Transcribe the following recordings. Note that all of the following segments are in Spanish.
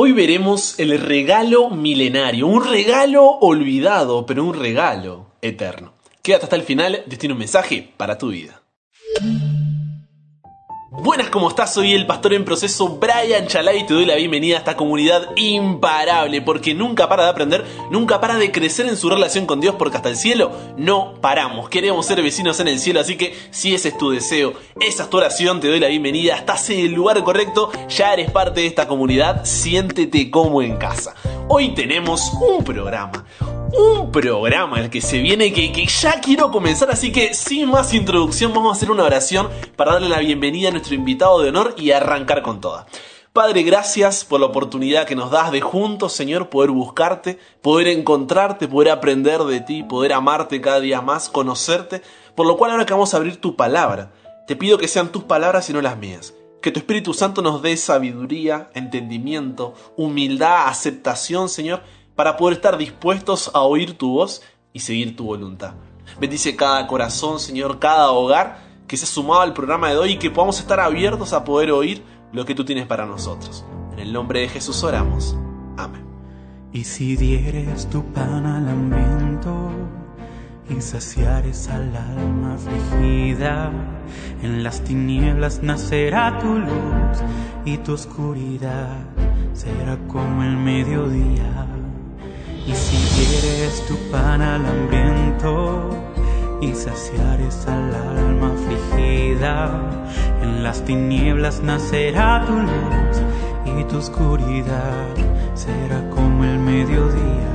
Hoy veremos el regalo milenario, un regalo olvidado, pero un regalo eterno. Quédate hasta el final, destino un mensaje para tu vida. Buenas, ¿cómo estás? Soy el pastor en proceso Brian Chalai y te doy la bienvenida a esta comunidad imparable porque nunca para de aprender, nunca para de crecer en su relación con Dios porque hasta el cielo no paramos. Queremos ser vecinos en el cielo, así que si ese es tu deseo, esa es tu oración, te doy la bienvenida, estás en el lugar correcto, ya eres parte de esta comunidad, siéntete como en casa. Hoy tenemos un programa, un programa el que se viene que, que, ya quiero comenzar, así que sin más introducción vamos a hacer una oración para darle la bienvenida a nuestro invitado de honor y arrancar con toda. Padre, gracias por la oportunidad que nos das de juntos, Señor, poder buscarte, poder encontrarte, poder aprender de ti, poder amarte cada día más, conocerte, por lo cual ahora que vamos a abrir tu palabra, te pido que sean tus palabras y no las mías. Que tu Espíritu Santo nos dé sabiduría, entendimiento, humildad, aceptación, Señor, para poder estar dispuestos a oír tu voz y seguir tu voluntad. Bendice cada corazón, Señor, cada hogar que se ha sumado al programa de hoy y que podamos estar abiertos a poder oír lo que tú tienes para nosotros. En el nombre de Jesús oramos. Amén. Y si dieres tu pan al hambriento y saciares al alma afligida, en las tinieblas nacerá tu luz y tu oscuridad será como el mediodía. Y si dieres tu pan al hambriento y saciares al alma afligida, en las tinieblas nacerá tu luz y tu oscuridad será como el mediodía.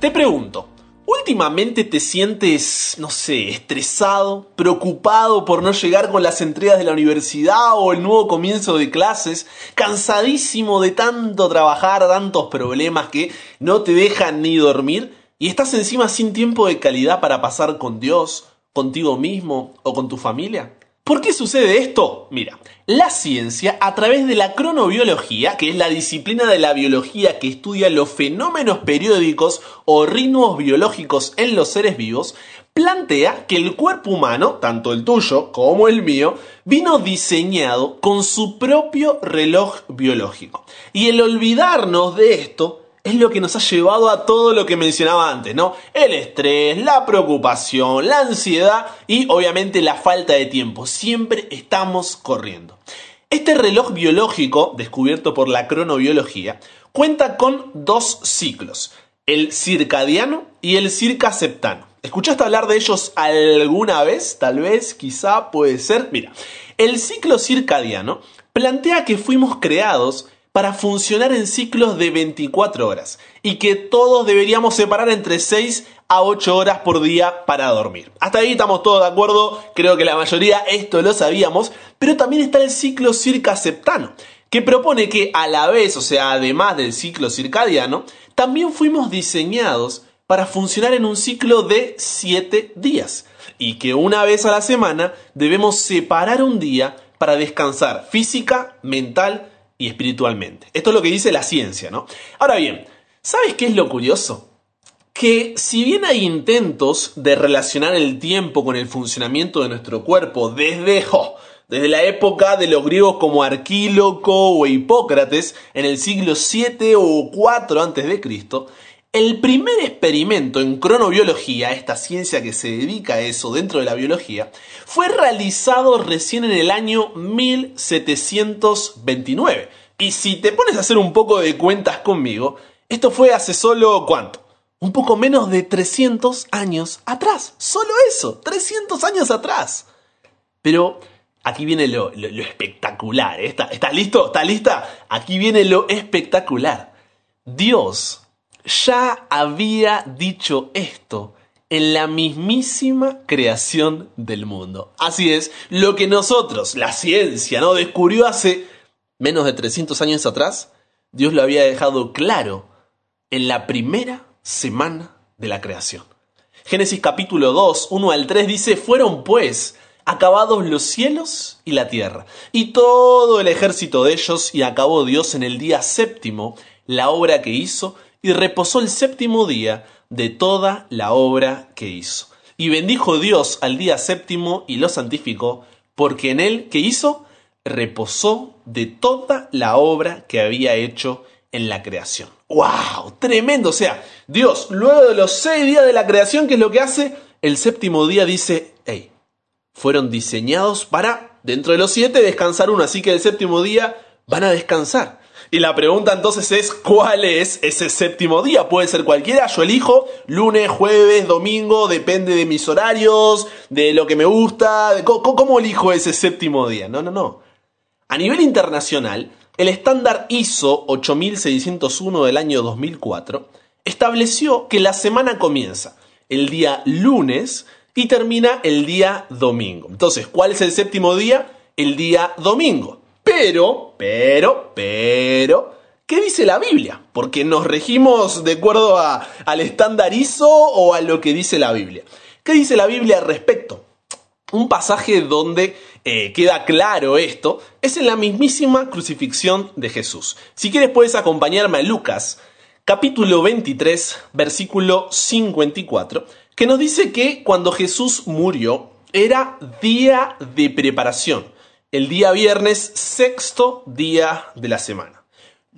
Te pregunto, ¿últimamente te sientes, no sé, estresado, preocupado por no llegar con las entregas de la universidad o el nuevo comienzo de clases, cansadísimo de tanto trabajar, tantos problemas que no te dejan ni dormir y estás encima sin tiempo de calidad para pasar con Dios, contigo mismo o con tu familia? ¿Por qué sucede esto? Mira, la ciencia, a través de la cronobiología, que es la disciplina de la biología que estudia los fenómenos periódicos o ritmos biológicos en los seres vivos, plantea que el cuerpo humano, tanto el tuyo como el mío, vino diseñado con su propio reloj biológico. Y el olvidarnos de esto es lo que nos ha llevado a todo lo que mencionaba antes, ¿no? El estrés, la preocupación, la ansiedad y obviamente la falta de tiempo. Siempre estamos corriendo. Este reloj biológico, descubierto por la cronobiología, cuenta con dos ciclos, el circadiano y el circaseptano. ¿Escuchaste hablar de ellos alguna vez? Tal vez, quizá, puede ser. Mira, el ciclo circadiano plantea que fuimos creados para funcionar en ciclos de 24 horas y que todos deberíamos separar entre 6 a 8 horas por día para dormir. Hasta ahí estamos todos de acuerdo, creo que la mayoría esto lo sabíamos, pero también está el ciclo circaseptano, que propone que a la vez, o sea, además del ciclo circadiano, también fuimos diseñados para funcionar en un ciclo de 7 días y que una vez a la semana debemos separar un día para descansar física, mental y espiritualmente. Esto es lo que dice la ciencia, ¿no? Ahora bien, ¿sabes qué es lo curioso? Que si bien hay intentos de relacionar el tiempo con el funcionamiento de nuestro cuerpo desde, desde la época de los griegos como Arquíloco o Hipócrates en el siglo 7 o 4 antes de Cristo, el primer experimento en cronobiología, esta ciencia que se dedica a eso dentro de la biología, fue realizado recién en el año 1729. Y si te pones a hacer un poco de cuentas conmigo, esto fue hace solo cuánto? Un poco menos de 300 años atrás. Solo eso, 300 años atrás. Pero aquí viene lo, espectacular. ¿eh? ¿Estás listo? ¿Estás lista? Aquí viene lo espectacular. Dios ya había dicho esto en la mismísima creación del mundo. Así es, lo que nosotros, la ciencia, ¿no? descubrió hace menos de 300 años atrás, Dios lo había dejado claro en la primera semana de la creación. Génesis capítulo 2, 1 al 3 dice, fueron pues acabados los cielos y la tierra, y todo el ejército de ellos, y acabó Dios en el día séptimo la obra que hizo, y reposó el séptimo día de toda la obra que hizo. Y bendijo Dios al día séptimo y lo santificó, porque en él, que hizo? reposó de toda la obra que había hecho en la creación. ¡Wow! Tremendo. O sea, Dios, luego de los seis días de la creación, ¿qué es lo que hace? El séptimo día dice, hey, fueron diseñados para, dentro de los siete, descansar uno. Así que el séptimo día van a descansar. Y la pregunta entonces es, ¿cuál es ese séptimo día? Puede ser cualquiera, yo elijo lunes, jueves, domingo, depende de mis horarios, de lo que me gusta, ¿cómo, elijo ese séptimo día? No, no, no. A nivel internacional, el estándar ISO 8601 del año 2004 estableció que la semana comienza el día lunes y termina el día domingo. Entonces, ¿cuál es el séptimo día? El día domingo. Pero, pero, pero, ¿qué dice la Biblia? Porque nos regimos de acuerdo al estándar ISO o a lo que dice la Biblia. ¿Qué dice la Biblia al respecto? Un pasaje donde eh, queda claro esto es en la mismísima crucifixión de Jesús. Si quieres puedes acompañarme a Lucas, capítulo 23, versículo 54, que nos dice que cuando Jesús murió era día de preparación el día viernes, sexto día de la semana.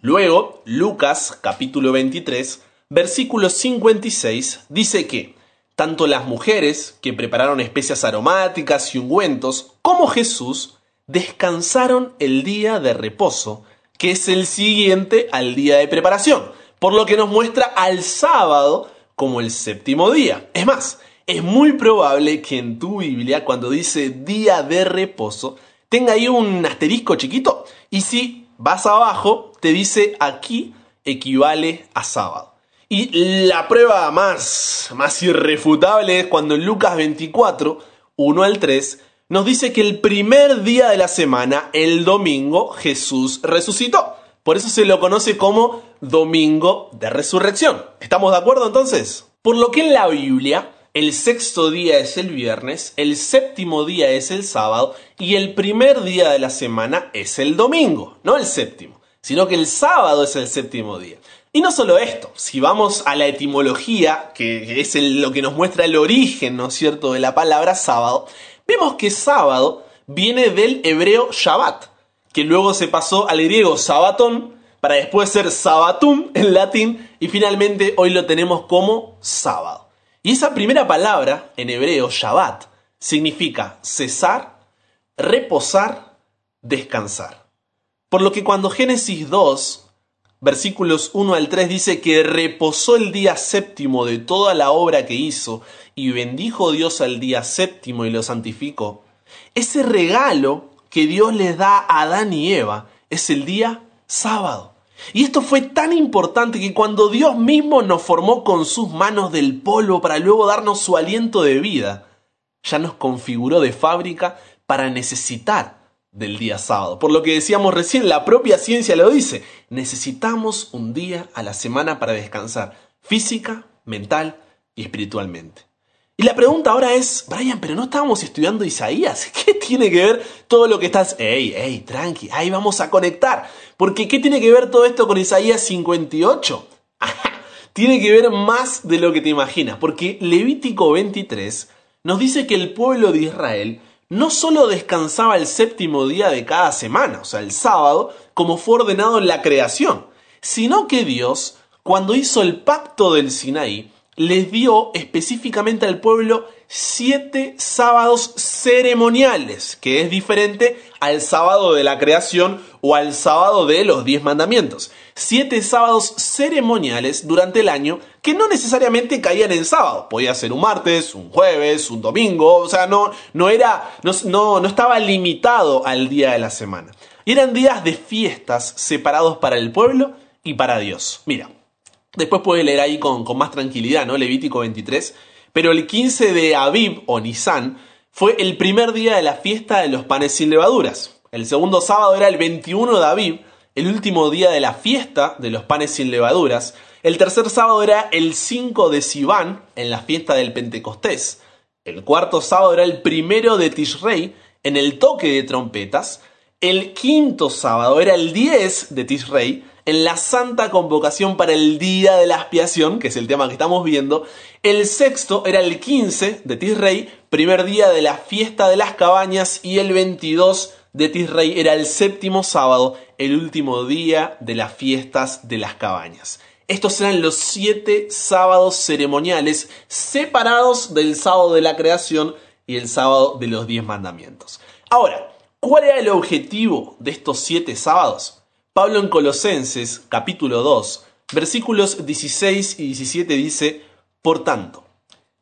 Luego, Lucas capítulo 23, versículo 56, dice que tanto las mujeres que prepararon especias aromáticas y ungüentos, como Jesús, descansaron el día de reposo, que es el siguiente al día de preparación, por lo que nos muestra al sábado como el séptimo día. Es más, es muy probable que en tu Biblia, cuando dice día de reposo, tenga ahí un asterisco chiquito y si vas abajo te dice aquí equivale a sábado. Y la prueba más, más irrefutable es cuando en Lucas 24, 1 al 3, nos dice que el primer día de la semana, el domingo, Jesús resucitó. Por eso se lo conoce como domingo de resurrección. ¿Estamos de acuerdo entonces? Por lo que en la Biblia el sexto día es el viernes, el séptimo día es el sábado y el primer día de la semana es el domingo, no el séptimo, sino que el sábado es el séptimo día. Y no solo esto, si vamos a la etimología, que es lo que nos muestra el origen, ¿no es cierto?, de la palabra sábado, vemos que sábado viene del hebreo Shabbat, que luego se pasó al griego sabatón, para después ser sabatum en latín, y finalmente hoy lo tenemos como sábado. Y esa primera palabra, en hebreo, Shabbat, significa cesar, reposar, descansar. Por lo que cuando Génesis 2, versículos 1 al 3 dice que reposó el día séptimo de toda la obra que hizo y bendijo Dios al día séptimo y lo santificó, ese regalo que Dios les da a Adán y Eva es el día sábado. Y esto fue tan importante que cuando Dios mismo nos formó con sus manos del polvo para luego darnos su aliento de vida, ya nos configuró de fábrica para necesitar del día sábado. Por lo que decíamos recién, la propia ciencia lo dice, necesitamos un día a la semana para descansar, física, mental y espiritualmente. Y la pregunta ahora es, Brian, pero no estábamos estudiando Isaías. ¿Qué tiene que ver todo lo que estás... Ey, ey, tranqui, ahí vamos a conectar. Porque ¿qué tiene que ver todo esto con Isaías 58? tiene que ver más de lo que te imaginas. Porque Levítico 23 nos dice que el pueblo de Israel no solo descansaba el séptimo día de cada semana, o sea, el sábado, como fue ordenado en la creación, sino que Dios, cuando hizo el pacto del Sinaí, les dio específicamente al pueblo siete sábados ceremoniales, que es diferente al sábado de la creación o al sábado de los diez mandamientos. Siete sábados ceremoniales durante el año que no necesariamente caían en sábado. Podía ser un martes, un jueves, un domingo, o sea, no, no era, no, no estaba limitado al día de la semana. Eran días de fiestas separados para el pueblo y para Dios. Mira, Después puedes leer ahí con, más tranquilidad, ¿no? Levítico 23. Pero el 15 de Aviv o Nisan fue el primer día de la fiesta de los panes sin levaduras. El segundo sábado era el 21 de Aviv, el último día de la fiesta de los panes sin levaduras. El tercer sábado era el 5 de Sivan, en la fiesta del Pentecostés. El cuarto sábado era el primero de Tishrei, en el toque de trompetas. El quinto sábado era el 10 de Tishrei, en la santa convocación para el día de la expiación, que es el tema que estamos viendo. El sexto era el 15 de Tisrey, primer día de la fiesta de las cabañas, y el 22 de Tisrey era el séptimo sábado, el último día de las fiestas de las cabañas. Estos eran los siete sábados ceremoniales separados del sábado de la creación y el sábado de los diez mandamientos. Ahora, ¿cuál era el objetivo de estos siete sábados? Pablo en Colosenses capítulo 2, versículos 16 y 17 dice, Por tanto,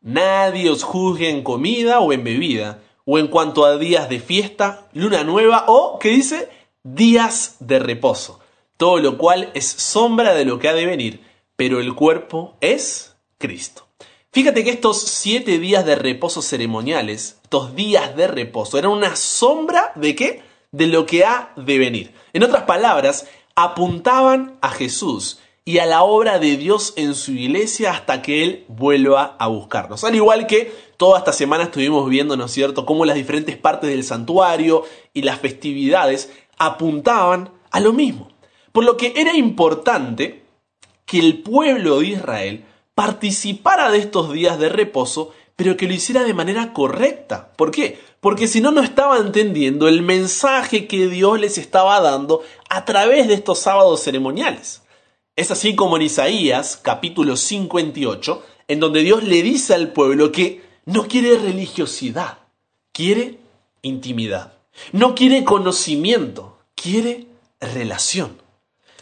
nadie os juzgue en comida o en bebida, o en cuanto a días de fiesta, luna nueva o, ¿qué dice? Días de reposo todo lo cual es sombra de lo que ha de venir, pero el cuerpo es Cristo. Fíjate que estos siete días de reposo ceremoniales, estos días de reposo, eran una sombra de qué? De lo que ha de venir. En otras palabras, apuntaban a Jesús y a la obra de Dios en su iglesia hasta que Él vuelva a buscarnos. Al igual que toda esta semana estuvimos viendo, ¿no es cierto?, cómo las diferentes partes del santuario y las festividades apuntaban a lo mismo. Por lo que era importante que el pueblo de Israel participara de estos días de reposo, pero que lo hiciera de manera correcta. ¿Por qué? Porque si no, no estaba entendiendo el mensaje que Dios les estaba dando a través de estos sábados ceremoniales. Es así como en Isaías capítulo 58, en donde Dios le dice al pueblo que no quiere religiosidad, quiere intimidad. No quiere conocimiento, quiere relación.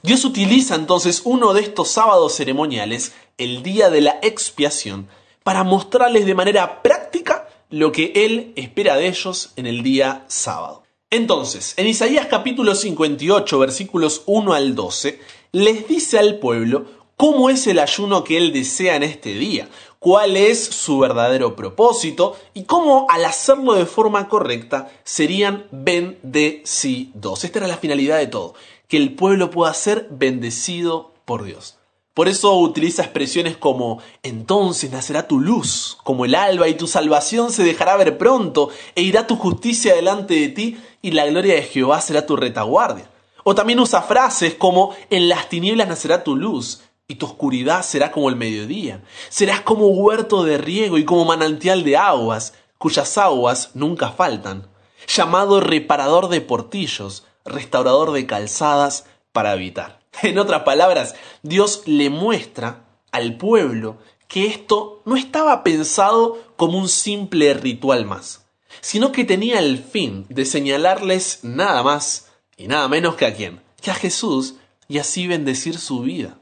Dios utiliza entonces uno de estos sábados ceremoniales, el día de la expiación, para mostrarles de manera práctica lo que Él espera de ellos en el día sábado. Entonces, en Isaías capítulo 58, versículos 1 al 12, les dice al pueblo cómo es el ayuno que Él desea en este día, cuál es su verdadero propósito y cómo al hacerlo de forma correcta serían bendecidos. Esta era la finalidad de todo, que el pueblo pueda ser bendecido por Dios. Por eso utiliza expresiones como entonces nacerá tu luz como el alba y tu salvación se dejará ver pronto e irá tu justicia delante de ti y la gloria de Jehová será tu retaguardia. O también usa frases como en las tinieblas nacerá tu luz y tu oscuridad será como el mediodía. Serás como huerto de riego y como manantial de aguas, cuyas aguas nunca faltan. Llamado reparador de portillos, restaurador de calzadas para habitar. En otras palabras, Dios le muestra al pueblo que esto no estaba pensado como un simple ritual más, sino que tenía el fin de señalarles nada más y nada menos que a quién, que a Jesús y así bendecir su vida.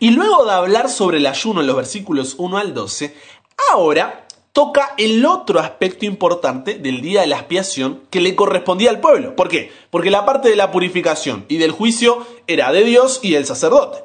Y luego de hablar sobre el ayuno en los versículos 1 al 12, ahora toca el otro aspecto importante del día de la expiación que le correspondía al pueblo. ¿Por qué? Porque la parte de la purificación y del juicio era de Dios y del sacerdote.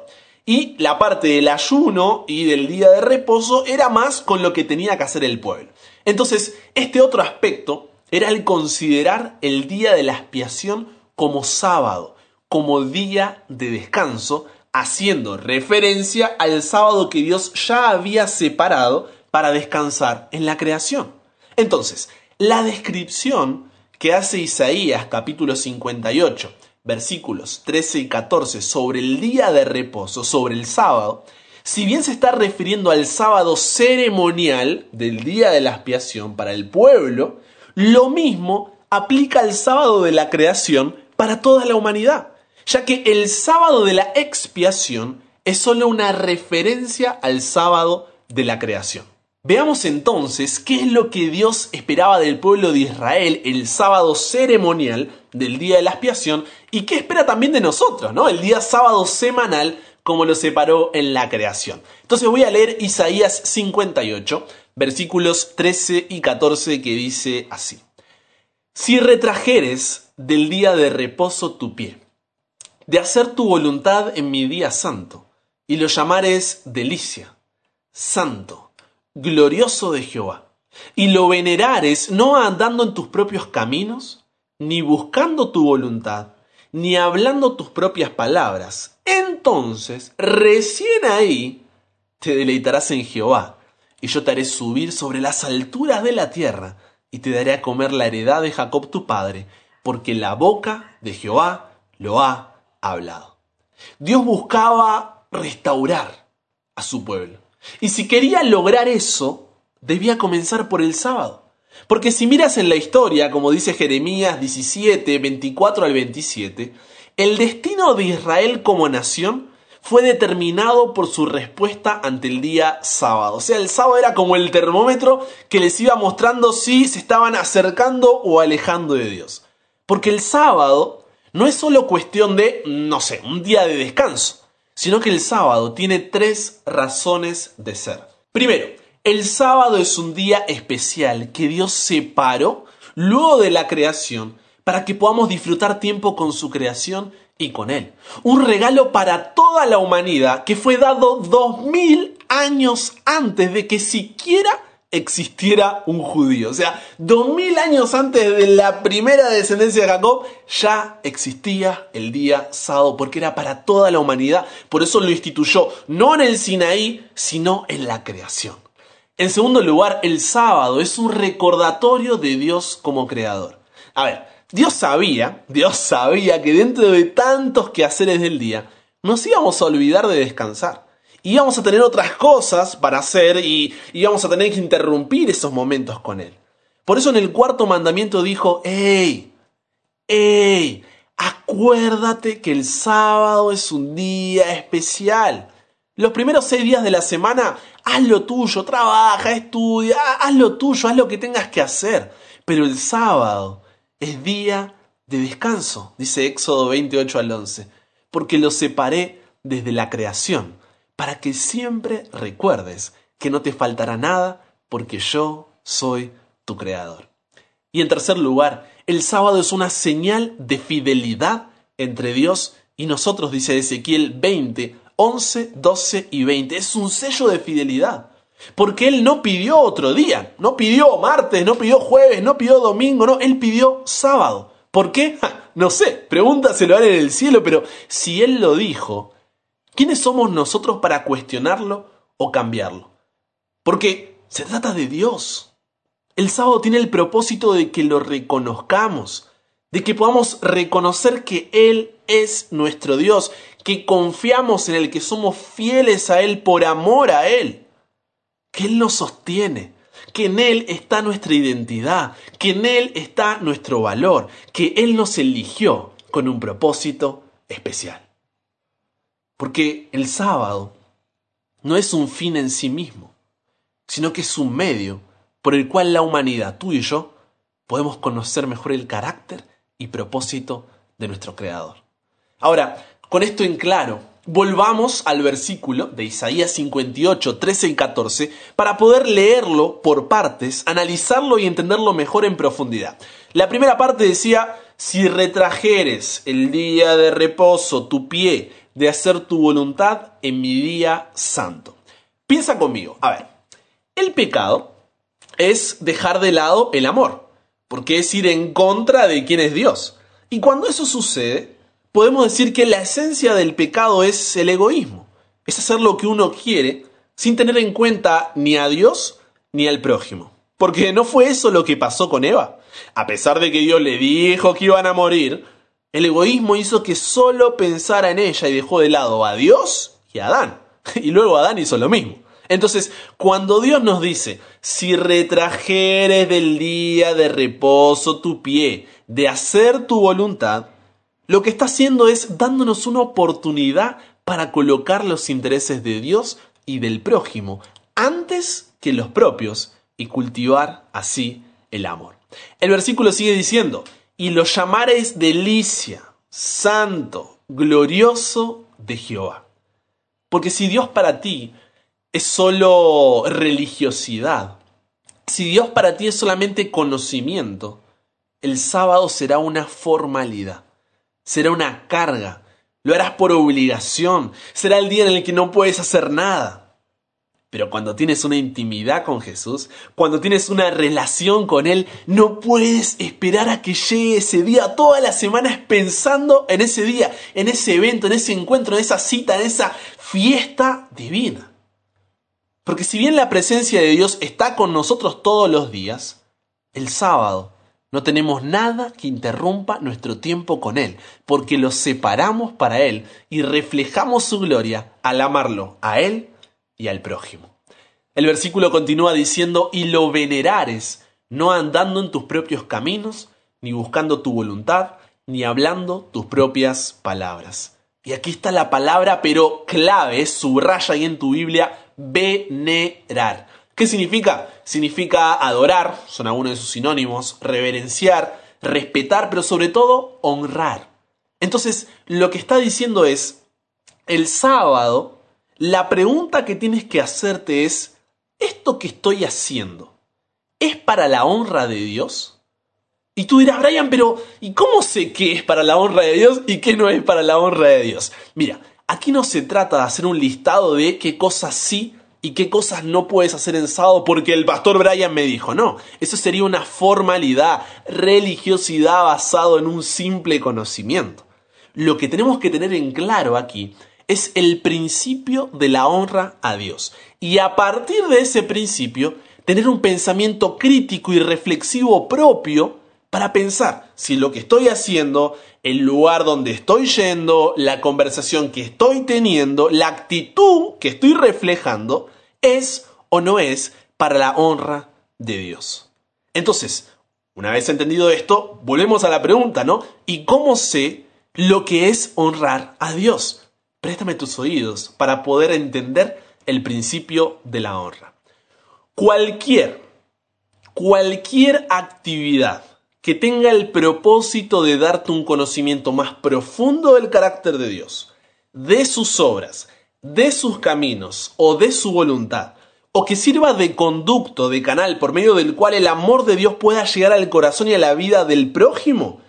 Y la parte del ayuno y del día de reposo era más con lo que tenía que hacer el pueblo. Entonces, este otro aspecto era el considerar el día de la expiación como sábado, como día de descanso, haciendo referencia al sábado que Dios ya había separado para descansar en la creación. Entonces, la descripción que hace Isaías capítulo 58, versículos 13 y 14 sobre el día de reposo, sobre el sábado, si bien se está refiriendo al sábado ceremonial del día de la expiación para el pueblo, lo mismo aplica al sábado de la creación para toda la humanidad, ya que el sábado de la expiación es solo una referencia al sábado de la creación. Veamos entonces qué es lo que Dios esperaba del pueblo de Israel el sábado ceremonial del día de la expiación y qué espera también de nosotros, ¿no? El día sábado semanal como lo separó en la creación. Entonces voy a leer Isaías 58, versículos 13 y 14 que dice así. Si retrajeres del día de reposo tu pie, de hacer tu voluntad en mi día santo, y lo llamares delicia, santo, glorioso de Jehová, y lo venerares no andando en tus propios caminos, ni buscando tu voluntad, ni hablando tus propias palabras, entonces recién ahí te deleitarás en Jehová, y yo te haré subir sobre las alturas de la tierra, y te daré a comer la heredad de Jacob tu padre, porque la boca de Jehová lo ha hablado. Dios buscaba restaurar a su pueblo. Y si quería lograr eso, debía comenzar por el sábado. Porque si miras en la historia, como dice Jeremías 17, 24 al 27, el destino de Israel como nación fue determinado por su respuesta ante el día sábado. O sea, el sábado era como el termómetro que les iba mostrando si se estaban acercando o alejando de Dios. Porque el sábado no es solo cuestión de, no sé, un día de descanso, sino que el sábado tiene tres razones de ser. Primero, el sábado es un día especial que Dios separó luego de la creación para que podamos disfrutar tiempo con su creación y con Él. Un regalo para toda la humanidad que fue dado dos mil años antes de que siquiera existiera un judío. O sea, dos mil años antes de la primera descendencia de Jacob ya existía el día sábado porque era para toda la humanidad. Por eso lo instituyó no en el Sinaí, sino en la creación. En segundo lugar, el sábado es un recordatorio de Dios como creador. A ver, Dios sabía, Dios sabía que dentro de tantos quehaceres del día, nos íbamos a olvidar de descansar. Íbamos a tener otras cosas para hacer y íbamos a tener que interrumpir esos momentos con Él. Por eso en el cuarto mandamiento dijo, ¡Ey! ¡Ey! Acuérdate que el sábado es un día especial. Los primeros seis días de la semana, haz lo tuyo, trabaja, estudia, haz lo tuyo, haz lo que tengas que hacer. Pero el sábado es día de descanso, dice Éxodo 28 al 11, porque lo separé desde la creación, para que siempre recuerdes que no te faltará nada, porque yo soy tu creador. Y en tercer lugar, el sábado es una señal de fidelidad entre Dios y nosotros, dice Ezequiel 20, 11, 12 y 20. Es un sello de fidelidad. Porque Él no pidió otro día, no pidió martes, no pidió jueves, no pidió domingo, no, Él pidió sábado. ¿Por qué? no sé, pregúntaselo a Él en el cielo, pero si Él lo dijo, ¿quiénes somos nosotros para cuestionarlo o cambiarlo? Porque se trata de Dios. El sábado tiene el propósito de que lo reconozcamos, de que podamos reconocer que Él es nuestro Dios, que confiamos en Él, que somos fieles a Él por amor a Él que Él nos sostiene, que en Él está nuestra identidad, que en Él está nuestro valor, que Él nos eligió con un propósito especial. Porque el sábado no es un fin en sí mismo, sino que es un medio por el cual la humanidad, tú y yo, podemos conocer mejor el carácter y propósito de nuestro Creador. Ahora, con esto en claro, volvamos al versículo de Isaías 58, 13 y 14 para poder leerlo por partes, analizarlo y entenderlo mejor en profundidad. La primera parte decía, si retrajeres el día de reposo tu pie de hacer tu voluntad en mi día santo. Piensa conmigo, a ver, el pecado es dejar de lado el amor, porque es ir en contra de quién es Dios. Y cuando eso sucede, podemos decir que la esencia del pecado es el egoísmo. Es hacer lo que uno quiere sin tener en cuenta ni a Dios ni al prójimo. Porque no fue eso lo que pasó con Eva. A pesar de que Dios le dijo que iban a morir, el egoísmo hizo que solo pensara en ella y dejó de lado a Dios y a Adán. Y luego Adán hizo lo mismo. Entonces, cuando Dios nos dice, si retrajeres del día de reposo tu pie de hacer tu voluntad, lo que está haciendo es dándonos una oportunidad para colocar los intereses de Dios y del prójimo antes que los propios y cultivar así el amor. El versículo sigue diciendo, y lo llamares delicia, santo, glorioso de Jehová. Porque si Dios para ti es solo religiosidad, si Dios para ti es solamente conocimiento, el sábado será una formalidad será una carga, lo harás por obligación, será el día en el que no puedes hacer nada. Pero cuando tienes una intimidad con Jesús, cuando tienes una relación con Él, no puedes esperar a que llegue ese día. Todas las semanas pensando en ese día, en ese evento, en ese encuentro, en esa cita, en esa fiesta divina. Porque si bien la presencia de Dios está con nosotros todos los días, el sábado no tenemos nada que interrumpa nuestro tiempo con Él, porque lo separamos para Él y reflejamos su gloria al amarlo a Él y al prójimo. El versículo continúa diciendo, y lo venerares no andando en tus propios caminos, ni buscando tu voluntad, ni hablando tus propias palabras. Y aquí está la palabra, pero clave, subraya ahí en tu Biblia, venerar. ¿Qué significa? Significa adorar, son algunos de sus sinónimos, reverenciar, respetar, pero sobre todo honrar. Entonces, lo que está diciendo es, el sábado, la pregunta que tienes que hacerte es, ¿esto que estoy haciendo es para la honra de Dios? Y tú dirás, Brian, pero ¿y cómo sé qué es para la honra de Dios y qué no es para la honra de Dios? Mira, aquí no se trata de hacer un listado de qué cosas sí y qué cosas no puedes hacer en sábado porque el pastor Brian me dijo. No, eso sería una formalidad, religiosidad basado en un simple conocimiento. Lo que tenemos que tener en claro aquí es el principio de la honra a Dios. Y a partir de ese principio, tener un pensamiento crítico y reflexivo propio para pensar si lo que estoy haciendo, el lugar donde estoy yendo, la conversación que estoy teniendo, la actitud que estoy reflejando, es o no es para la honra de Dios. Entonces, una vez entendido esto, volvemos a la pregunta, ¿no? ¿Y cómo sé lo que es honrar a Dios? Préstame tus oídos para poder entender el principio de la honra. Cualquier, cualquier actividad que tenga el propósito de darte un conocimiento más profundo del carácter de Dios, de sus obras, de sus caminos o de su voluntad, o que sirva de conducto, de canal por medio del cual el amor de Dios pueda llegar al corazón y a la vida del prójimo,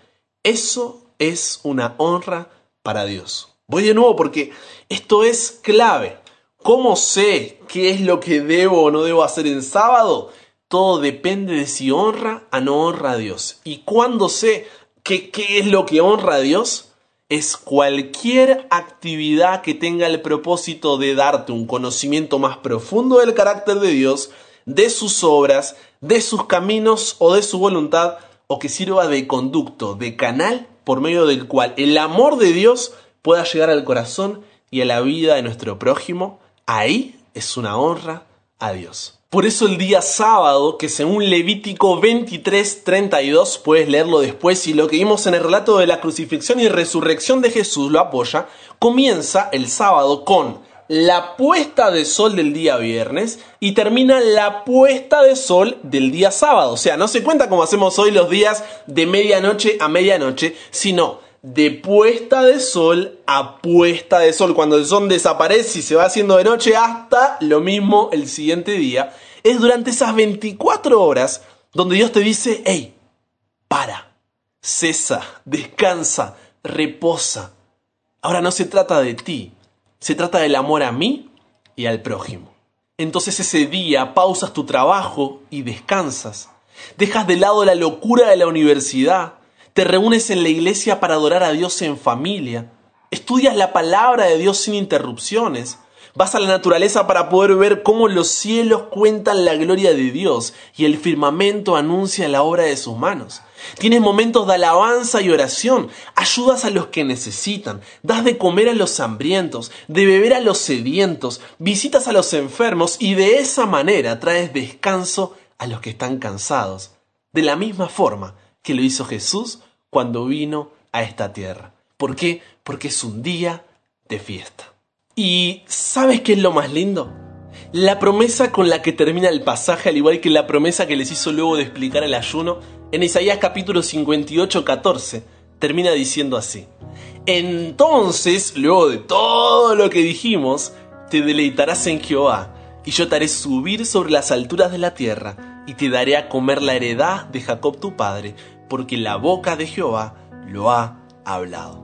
eso es una honra para Dios. Voy de nuevo porque esto es clave. ¿Cómo sé qué es lo que debo o no debo hacer en sábado? todo depende de si honra o no honra a Dios. ¿Y cuándo sé qué es lo que honra a Dios? Es cualquier actividad que tenga el propósito de darte un conocimiento más profundo del carácter de Dios, de sus obras, de sus caminos o de su voluntad, o que sirva de conducto, de canal por medio del cual el amor de Dios pueda llegar al corazón y a la vida de nuestro prójimo. Ahí es una honra a Dios. Por eso el día sábado, que según Levítico 23:32, puedes leerlo después y lo que vimos en el relato de la crucifixión y resurrección de Jesús lo apoya, comienza el sábado con la puesta de sol del día viernes y termina la puesta de sol del día sábado. O sea, no se cuenta como hacemos hoy los días de medianoche a medianoche, sino de puesta de sol a puesta de sol, cuando el sol desaparece y se va haciendo de noche hasta lo mismo el siguiente día, es durante esas 24 horas donde Dios te dice, hey, para, cesa, descansa, reposa. Ahora no se trata de ti, se trata del amor a mí y al prójimo. Entonces ese día pausas tu trabajo y descansas. Dejas de lado la locura de la universidad, te reúnes en la iglesia para adorar a Dios en familia, estudias la palabra de Dios sin interrupciones, vas a la naturaleza para poder ver cómo los cielos cuentan la gloria de Dios y el firmamento anuncia la obra de sus manos. Tienes momentos de alabanza y oración, ayudas a los que necesitan, das de comer a los hambrientos, de beber a los sedientos, visitas a los enfermos y de esa manera traes descanso a los que están cansados. De la misma forma, que lo hizo Jesús cuando vino a esta tierra. ¿Por qué? Porque es un día de fiesta. ¿Y sabes qué es lo más lindo? La promesa con la que termina el pasaje, al igual que la promesa que les hizo luego de explicar el ayuno, en Isaías capítulo 58, 14, termina diciendo así. Entonces, luego de todo lo que dijimos, te deleitarás en Jehová, y yo te haré subir sobre las alturas de la tierra, y te daré a comer la heredad de Jacob tu padre, porque la boca de Jehová lo ha hablado.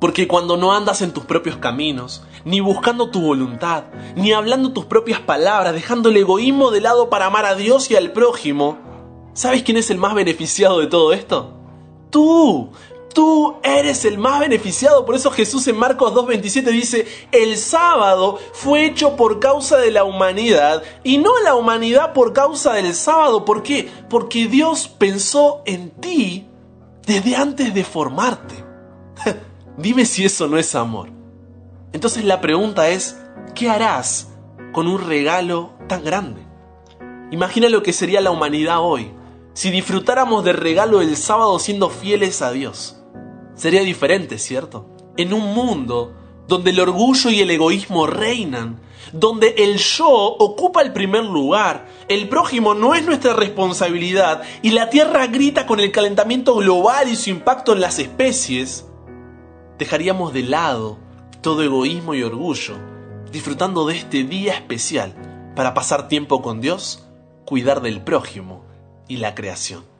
Porque cuando no andas en tus propios caminos, ni buscando tu voluntad, ni hablando tus propias palabras, dejando el egoísmo de lado para amar a Dios y al prójimo, ¿sabes quién es el más beneficiado de todo esto? Tú, tú eres el más beneficiado. Por eso Jesús en Marcos 2.27 dice, el sábado fue hecho por causa de la humanidad y no la humanidad por causa del sábado. ¿Por qué? Porque Dios pensó en ti desde antes de formarte. Dime si eso no es amor. Entonces la pregunta es, ¿qué harás con un regalo tan grande? Imagina lo que sería la humanidad hoy si disfrutáramos del regalo del sábado siendo fieles a Dios? Sería diferente, ¿cierto? En un mundo donde el orgullo y el egoísmo reinan, donde el yo ocupa el primer lugar, el prójimo no es nuestra responsabilidad y la Tierra grita con el calentamiento global y su impacto en las especies, dejaríamos de lado todo egoísmo y orgullo, disfrutando de este día especial para pasar tiempo con Dios, cuidar del prójimo y la creación.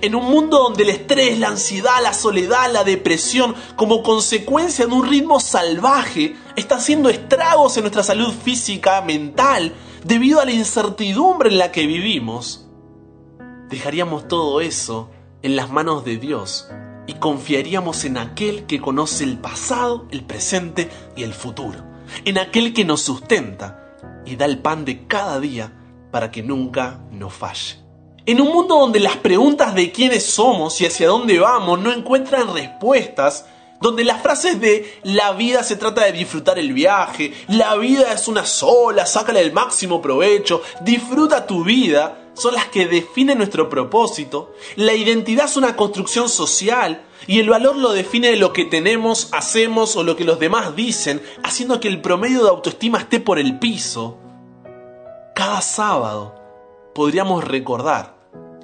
En un mundo donde el estrés, la ansiedad, la soledad, la depresión, como consecuencia de un ritmo salvaje, está haciendo estragos en nuestra salud física, mental, debido a la incertidumbre en la que vivimos, dejaríamos todo eso en las manos de Dios y confiaríamos en aquel que conoce el pasado, el presente y el futuro, en aquel que nos sustenta y da el pan de cada día para que nunca nos falle. En un mundo donde las preguntas de quiénes somos y hacia dónde vamos no encuentran respuestas, donde las frases de la vida se trata de disfrutar el viaje, la vida es una sola, sácale el máximo provecho, disfruta tu vida, son las que definen nuestro propósito, la identidad es una construcción social y el valor lo define lo que tenemos, hacemos o lo que los demás dicen, haciendo que el promedio de autoestima esté por el piso. Cada sábado podríamos recordar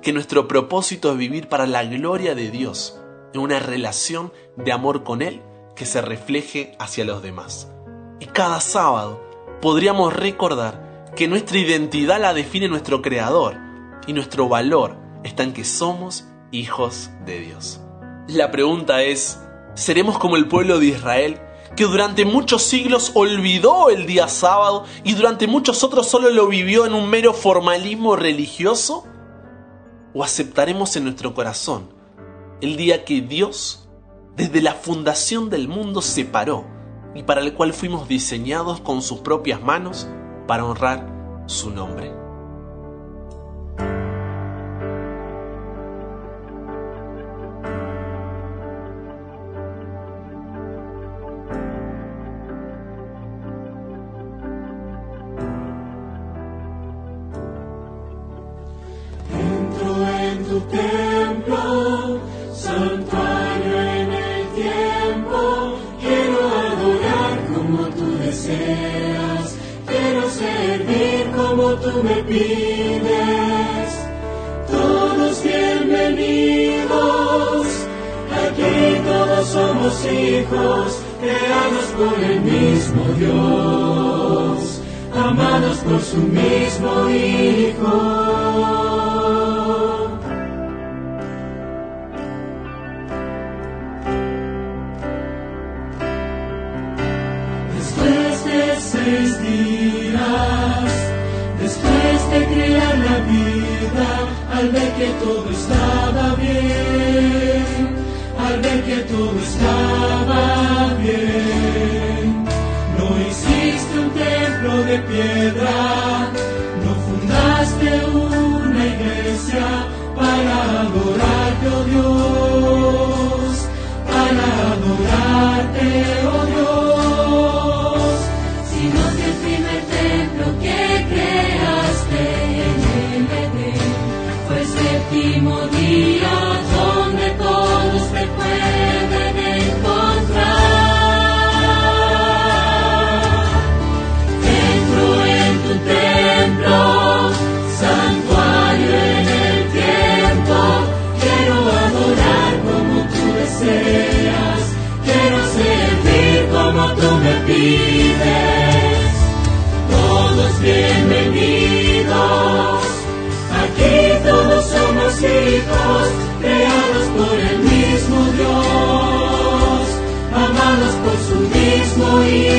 que nuestro propósito es vivir para la gloria de Dios, en una relación de amor con Él que se refleje hacia los demás. Y cada sábado podríamos recordar que nuestra identidad la define nuestro Creador y nuestro valor está en que somos hijos de Dios. La pregunta es, ¿seremos como el pueblo de Israel que durante muchos siglos olvidó el día sábado y durante muchos otros solo lo vivió en un mero formalismo religioso? ¿O aceptaremos en nuestro corazón el día que Dios, desde la fundación del mundo, separó y para el cual fuimos diseñados con sus propias manos para honrar su nombre? Ver que todo estaba bien, al ver que todo estaba bien. No hiciste un templo de piedra, no fundaste una iglesia para adorarte, oh Dios, para adorarte, oh creados por el mismo Dios, amados por su mismo Hijo.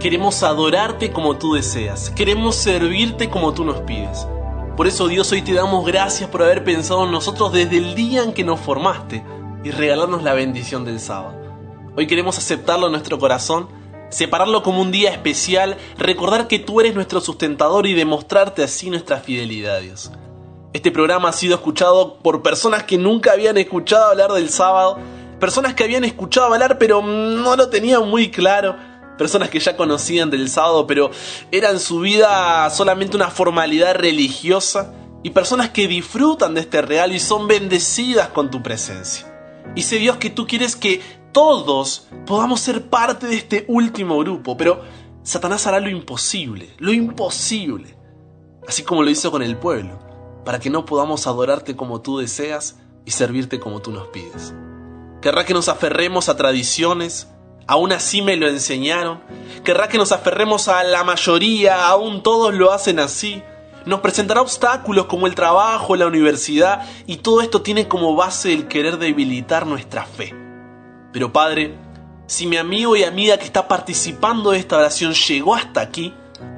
Queremos adorarte como tú deseas, queremos servirte como tú nos pides. Por eso Dios hoy te damos gracias por haber pensado en nosotros desde el día en que nos formaste y regalarnos la bendición del sábado. Hoy queremos aceptarlo en nuestro corazón, separarlo como un día especial, recordar que tú eres nuestro sustentador y demostrarte así nuestra fidelidad, Dios. Este programa ha sido escuchado por personas que nunca habían escuchado hablar del sábado, personas que habían escuchado hablar pero no lo tenían muy claro, personas que ya conocían del sábado pero era en su vida solamente una formalidad religiosa y personas que disfrutan de este real y son bendecidas con tu presencia. Y sé Dios que tú quieres que todos podamos ser parte de este último grupo, pero Satanás hará lo imposible, lo imposible, así como lo hizo con el pueblo, para que no podamos adorarte como tú deseas y servirte como tú nos pides. Querrá que nos aferremos a tradiciones, aún así me lo enseñaron. Querrá que nos aferremos a la mayoría, aún todos lo hacen así. Nos presentará obstáculos como el trabajo, la universidad, y todo esto tiene como base el querer debilitar nuestra fe. Pero Padre, si mi amigo y amiga que está participando de esta oración llegó hasta aquí,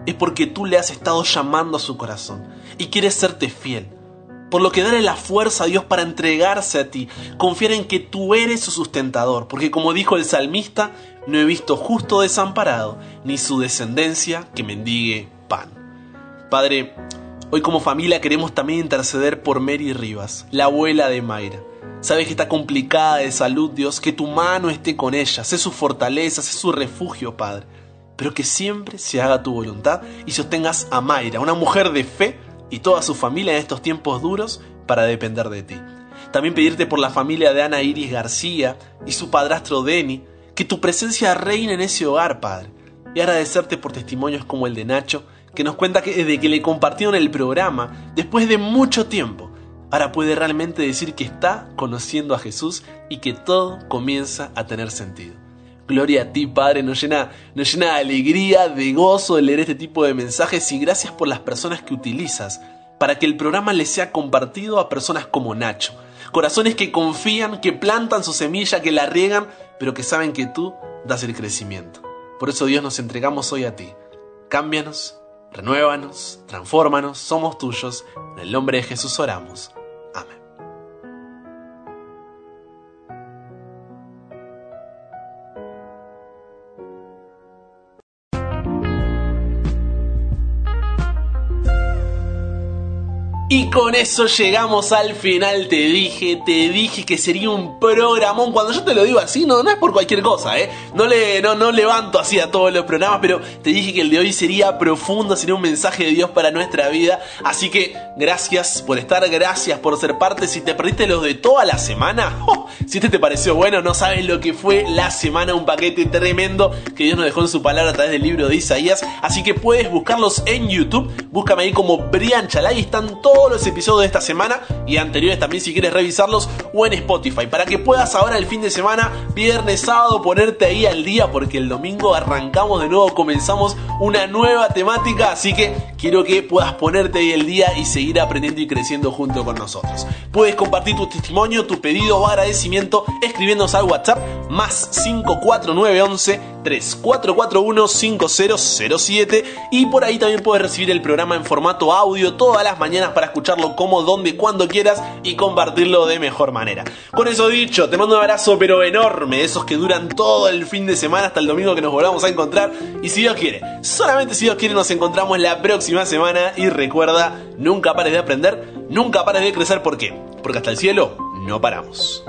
es porque tú le has estado llamando a su corazón y quieres serte fiel. Por lo que dale la fuerza a Dios para entregarse a ti, confiar en que tú eres su sustentador, porque como dijo el salmista, no he visto justo desamparado, ni su descendencia que mendigue pan. Padre, hoy como familia queremos también interceder por Mary Rivas, la abuela de Mayra. Sabes que está complicada de salud, Dios, que tu mano esté con ella, sé su fortaleza, sé su refugio, Padre. Pero que siempre se haga tu voluntad y sostengas a Mayra, una mujer de fe, y toda su familia en estos tiempos duros para depender de ti. También pedirte por la familia de Ana Iris García y su padrastro Denny, que tu presencia reine en ese hogar, Padre. Y agradecerte por testimonios como el de Nacho, que nos cuenta que desde que le compartieron el programa, después de mucho tiempo, ahora puede realmente decir que está conociendo a Jesús y que todo comienza a tener sentido. Gloria a ti, Padre, nos llena, nos llena de alegría, de gozo de leer este tipo de mensajes y gracias por las personas que utilizas para que el programa le sea compartido a personas como Nacho. Corazones que confían, que plantan su semilla, que la riegan, pero que saben que tú das el crecimiento. Por eso Dios nos entregamos hoy a ti. Cámbianos, renuévanos, transfórmanos, somos tuyos. En el nombre de Jesús oramos. Y con eso llegamos al final, te dije, te dije que sería un programón. Cuando yo te lo digo así, no, no es por cualquier cosa, ¿eh? No, le, no, no levanto así a todos los programas, pero te dije que el de hoy sería profundo, sería un mensaje de Dios para nuestra vida. Así que gracias por estar, gracias por ser parte. Si te perdiste los de toda la semana, si este te pareció bueno, no sabes lo que fue la semana, un paquete tremendo que Dios nos dejó en su palabra a través del libro de Isaías. Así que puedes buscarlos en YouTube, búscame ahí como Brian Chalai, están todos todos los episodios de esta semana y anteriores también si quieres revisarlos o en Spotify para que puedas ahora el fin de semana, viernes, sábado, ponerte ahí al día porque el domingo arrancamos de nuevo, comenzamos una nueva temática, así que quiero que puedas ponerte ahí el día y seguir aprendiendo y creciendo junto con nosotros. Puedes compartir tu testimonio, tu pedido o agradecimiento escribiéndonos al WhatsApp más 54911 3441 5007 y por ahí también puedes recibir el programa en formato audio todas las mañanas para escucharlo como, donde, cuando quieras y compartirlo de mejor manera. Con eso dicho, te mando un abrazo pero enorme, esos que duran todo el fin de semana hasta el domingo que nos volvamos a encontrar. Y si Dios quiere, solamente si Dios quiere nos encontramos la próxima semana y recuerda, nunca pares de aprender, nunca pares de crecer, ¿por qué? Porque hasta el cielo no paramos.